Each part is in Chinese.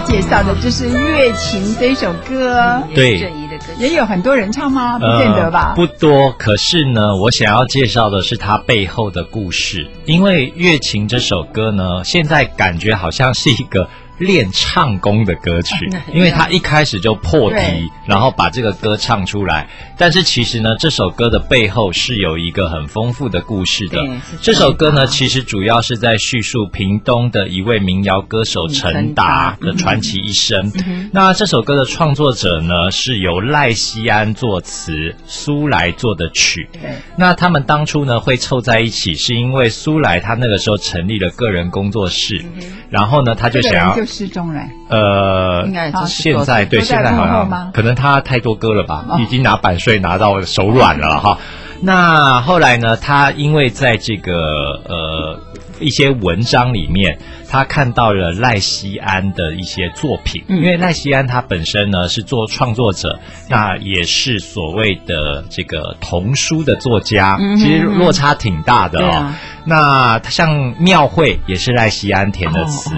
要介绍的就是《月琴》这首歌，对，也有很多人唱吗？不见得吧，不多。可是呢，我想要介绍的是它背后的故事，因为《月琴》这首歌呢，现在感觉好像是一个。练唱功的歌曲，因为他一开始就破题，然后把这个歌唱出来。但是其实呢，这首歌的背后是有一个很丰富的故事的。这首歌呢，其实主要是在叙述屏东的一位民谣歌手陈达的传奇一生。那这首歌的创作者呢，是由赖西安作词，苏来做的曲。那他们当初呢会凑在一起，是因为苏来他那个时候成立了个人工作室，然后呢他就想要。失踪了。呃，应该现在对现在好像可能他太多歌了吧，已经拿版税拿到手软了哈。那后来呢，他因为在这个呃一些文章里面。他看到了赖西安的一些作品，因为赖西安他本身呢是做创作者，那也是所谓的这个童书的作家，其实落差挺大的哦。那像庙会也是赖西安填的词，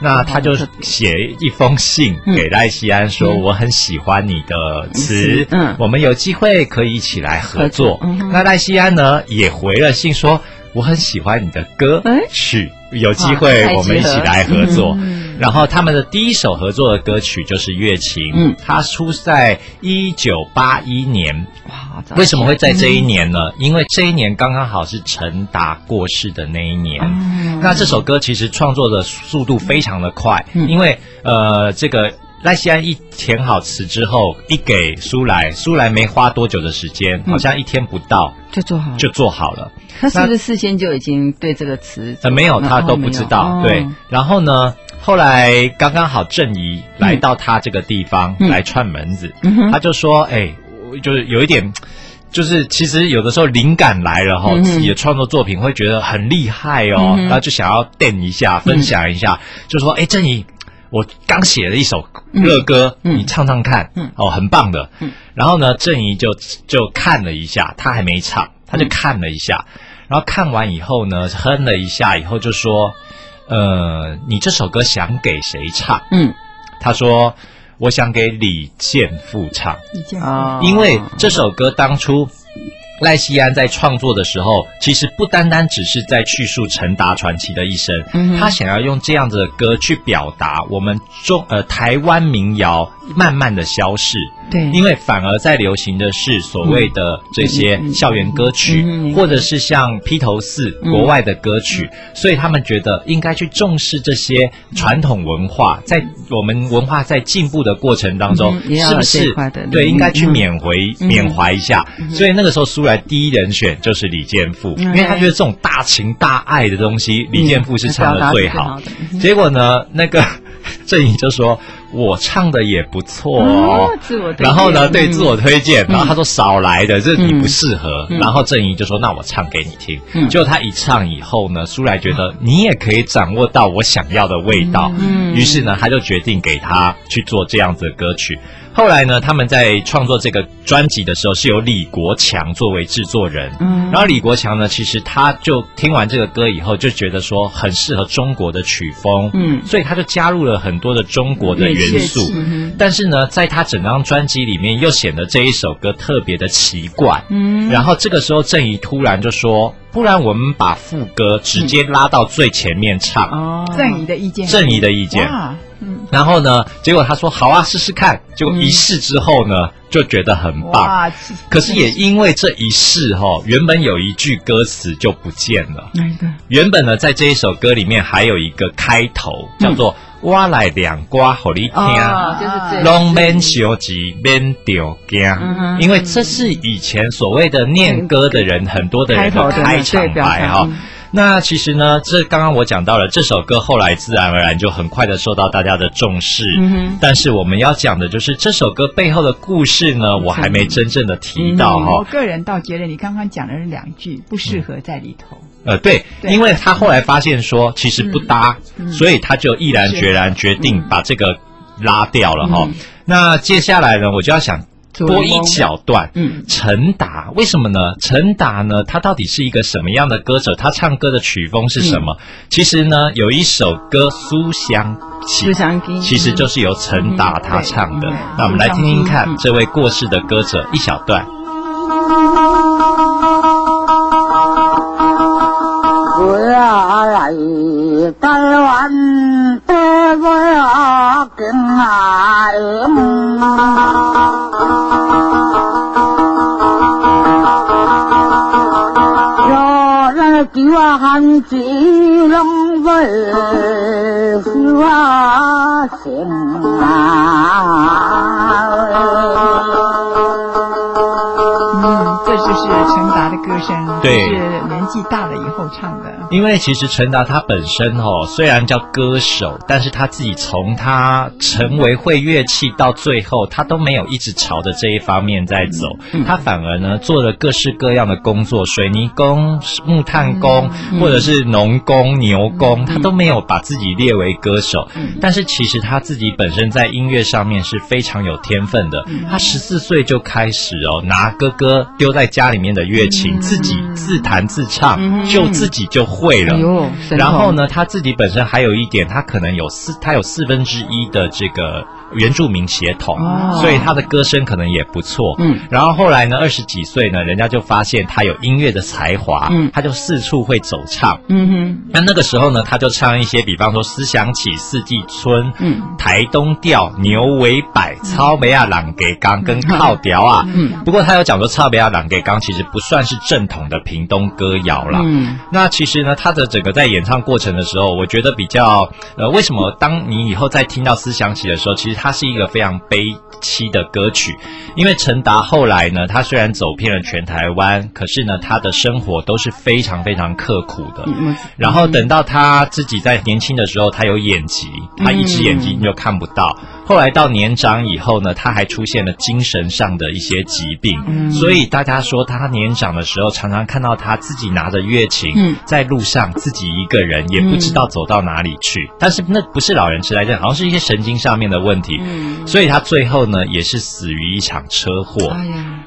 那他就写一封信给赖西安说：“我很喜欢你的词，嗯，我们有机会可以一起来合作。”那赖西安呢也回了信说。我很喜欢你的歌曲，有机会我们一起来合作。然后他们的第一首合作的歌曲就是《月琴》，嗯，它出在一九八一年。哇，为什么会在这一年呢？因为这一年刚刚好是陈达过世的那一年。嗯那这首歌其实创作的速度非常的快，因为呃，这个。赖西安一填好词之后，一给苏来，苏来没花多久的时间，好像一天不到就做好，就做好了。他是不是事先就已经对这个词？呃，没有，他都不知道。对，然后呢，后来刚刚好郑怡来到他这个地方来串门子，他就说：“哎，就是有一点，就是其实有的时候灵感来了哈，自己的创作作品会觉得很厉害哦，然后就想要垫一下，分享一下，就说：哎，郑怡。”我刚写了一首热歌，你唱唱看，哦，很棒的。然后呢，郑怡就就看了一下，他还没唱，他就看了一下，然后看完以后呢，哼了一下以后就说：“呃，你这首歌想给谁唱？”嗯，他说：“我想给李健复唱。”李健富，因为这首歌当初。赖西安在创作的时候，其实不单单只是在叙述陈达传奇的一生，他想要用这样子的歌去表达我们中呃台湾民谣慢慢的消逝。对，因为反而在流行的是所谓的这些校园歌曲，或者是像披头士国外的歌曲，所以他们觉得应该去重视这些传统文化，在我们文化在进步的过程当中，是不是？对应该去缅回缅怀一下？所以那个时候苏来第一人选就是李健富，因为他觉得这种大情大爱的东西，李健富是唱的最好。结果呢，那个郑怡就说。我唱的也不错哦，然后呢，对自我推荐，然后他说少来的，这你不适合。然后郑怡就说：“那我唱给你听。”结果他一唱以后呢，舒来觉得你也可以掌握到我想要的味道，于是呢，他就决定给他去做这样子的歌曲。后来呢，他们在创作这个专辑的时候，是由李国强作为制作人。嗯，然后李国强呢，其实他就听完这个歌以后，就觉得说很适合中国的曲风。嗯，所以他就加入了很多的中国的元素。但是呢，在他整张专辑里面，又显得这一首歌特别的奇怪。嗯，然后这个时候，郑怡突然就说：“不然我们把副歌直接拉到最前面唱。”哦，郑怡的意见。郑怡的意见。然后呢？结果他说好啊，试试看。结果一试之后呢，就觉得很棒。可是也因为这一试哈，原本有一句歌词就不见了。哪一个？原本呢，在这一首歌里面还有一个开头，叫做“挖来两瓜好你听”，就是龙门小吉免丢惊。因为这是以前所谓的念歌的人，很多的人的开场白哈。那其实呢，这刚刚我讲到了这首歌，后来自然而然就很快的受到大家的重视。嗯但是我们要讲的就是这首歌背后的故事呢，我还没真正的提到哈。我个人倒觉得你刚刚讲的是两句不适合在里头。呃，对，因为他后来发现说其实不搭，所以他就毅然决然决定把这个拉掉了哈。那接下来呢，我就要想。播一小段。嗯，陈达为什么呢？陈达呢，他到底是一个什么样的歌手？他唱歌的曲风是什么？其实呢，有一首歌《苏香苏香其实就是由陈达他唱的。那我们来听听看这位过世的歌者一小段。台湾的我更爱梦，有人叫我喊吉隆坡就是陈达的歌声，对，是年纪大了以后唱的。因为其实陈达他本身哦，虽然叫歌手，但是他自己从他成为会乐器到最后，他都没有一直朝着这一方面在走。他反而呢，做了各式各样的工作，水泥工、木炭工，或者是农工、牛工，他都没有把自己列为歌手。但是其实他自己本身在音乐上面是非常有天分的。他十四岁就开始哦，拿哥哥丢在家里面的乐琴，自己自弹自唱，就自己就。会了，然后呢，他自己本身还有一点，他可能有四，他有四分之一的这个。原住民血统，所以他的歌声可能也不错。嗯，然后后来呢，二十几岁呢，人家就发现他有音乐的才华，嗯，他就四处会走唱。嗯哼，那那个时候呢，他就唱一些，比方说《思想起》《四季春》，嗯，台东调、牛尾摆、超梅亚朗给刚跟靠调啊。嗯，不过他有讲说，超梅亚朗给刚其实不算是正统的屏东歌谣了。嗯，那其实呢，他的整个在演唱过程的时候，我觉得比较呃，为什么当你以后再听到《思想起》的时候，其实。它是一个非常悲凄的歌曲，因为陈达后来呢，他虽然走遍了全台湾，可是呢，他的生活都是非常非常刻苦的。嗯然后等到他自己在年轻的时候，他有眼疾，他一只眼睛就看不到。后来到年长以后呢，他还出现了精神上的一些疾病，所以大家说他年长的时候，常常看到他自己拿着月琴在路上自己一个人，也不知道走到哪里去。但是那不是老人痴呆症，好像是一些神经上面的问题，所以他最后呢也是死于一场车祸。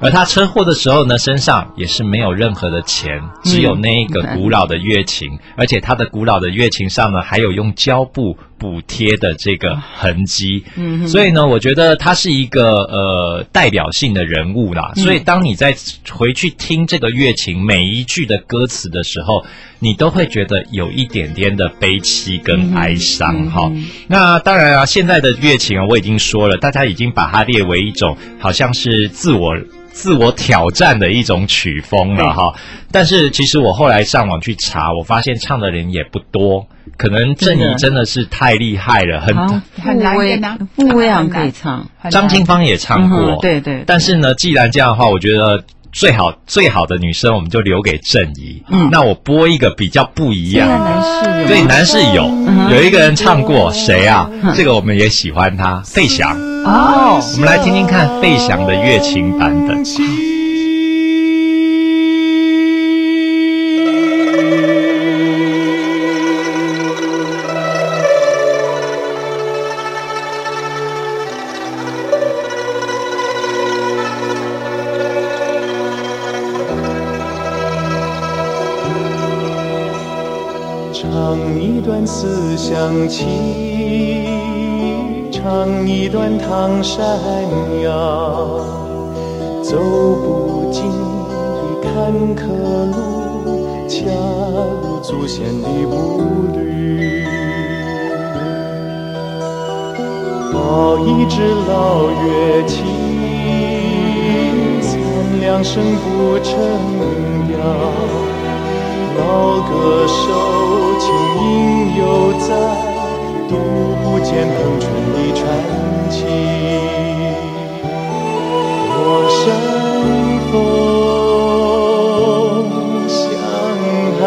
而他车祸的时候呢，身上也是没有任何的钱，只有那一个古老的月琴，而且他的古老的月琴上呢还有用胶布。补贴的这个痕迹，嗯，所以呢，我觉得他是一个呃代表性的人物啦。所以当你在回去听这个乐琴每一句的歌词的时候，你都会觉得有一点点的悲戚跟哀伤哈。那当然啊，现在的乐琴啊，我已经说了，大家已经把它列为一种好像是自我自我挑战的一种曲风了哈。但是其实我后来上网去查，我发现唱的人也不多。可能郑怡真的是太厉害了，很很难难。傅威阳可以唱，张清芳也唱过，对对。但是呢，既然这样的话，我觉得最好最好的女生，我们就留给郑怡。嗯，那我播一个比较不一样，男士对男士有有一个人唱过，谁啊？这个我们也喜欢他，费翔。哦，我们来听听看费翔的乐琴版本。唱一段思乡情唱一段唐山谣，走不尽的坎坷路，恰如祖先的步履。抱一支老乐器，三两声不成调。老歌手，琴音犹在，读不见恒春的传奇。我山峰像海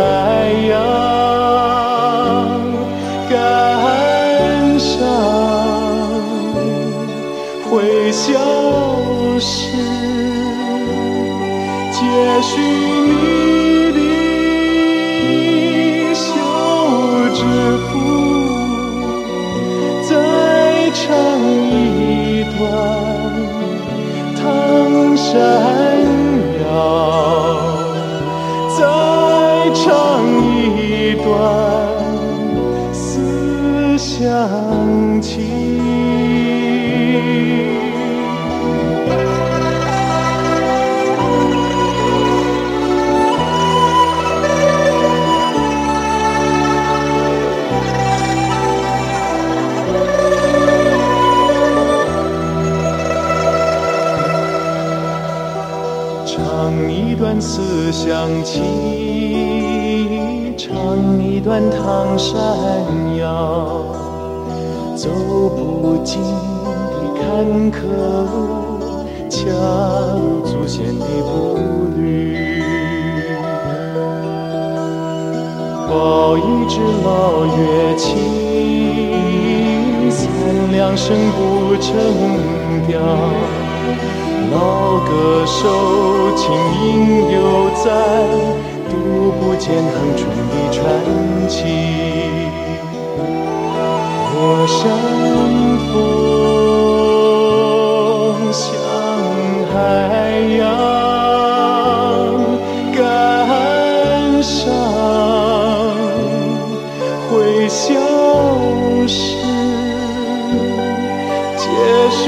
洋，感伤会消失，皆许你。再唱一段。闪耀，再唱一段思乡情。乡情，唱一段唐山谣，走不尽的坎坷路，恰祖先的步履。抱一支老乐器，三两声不成调。老歌手情音犹在，读不见恒春的传奇。我山风向海洋，感伤会消失，接续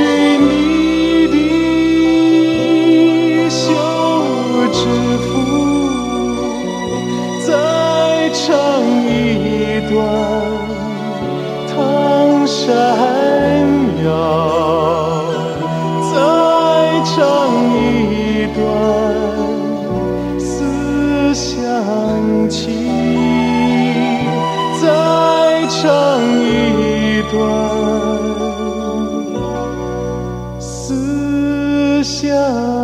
断思乡。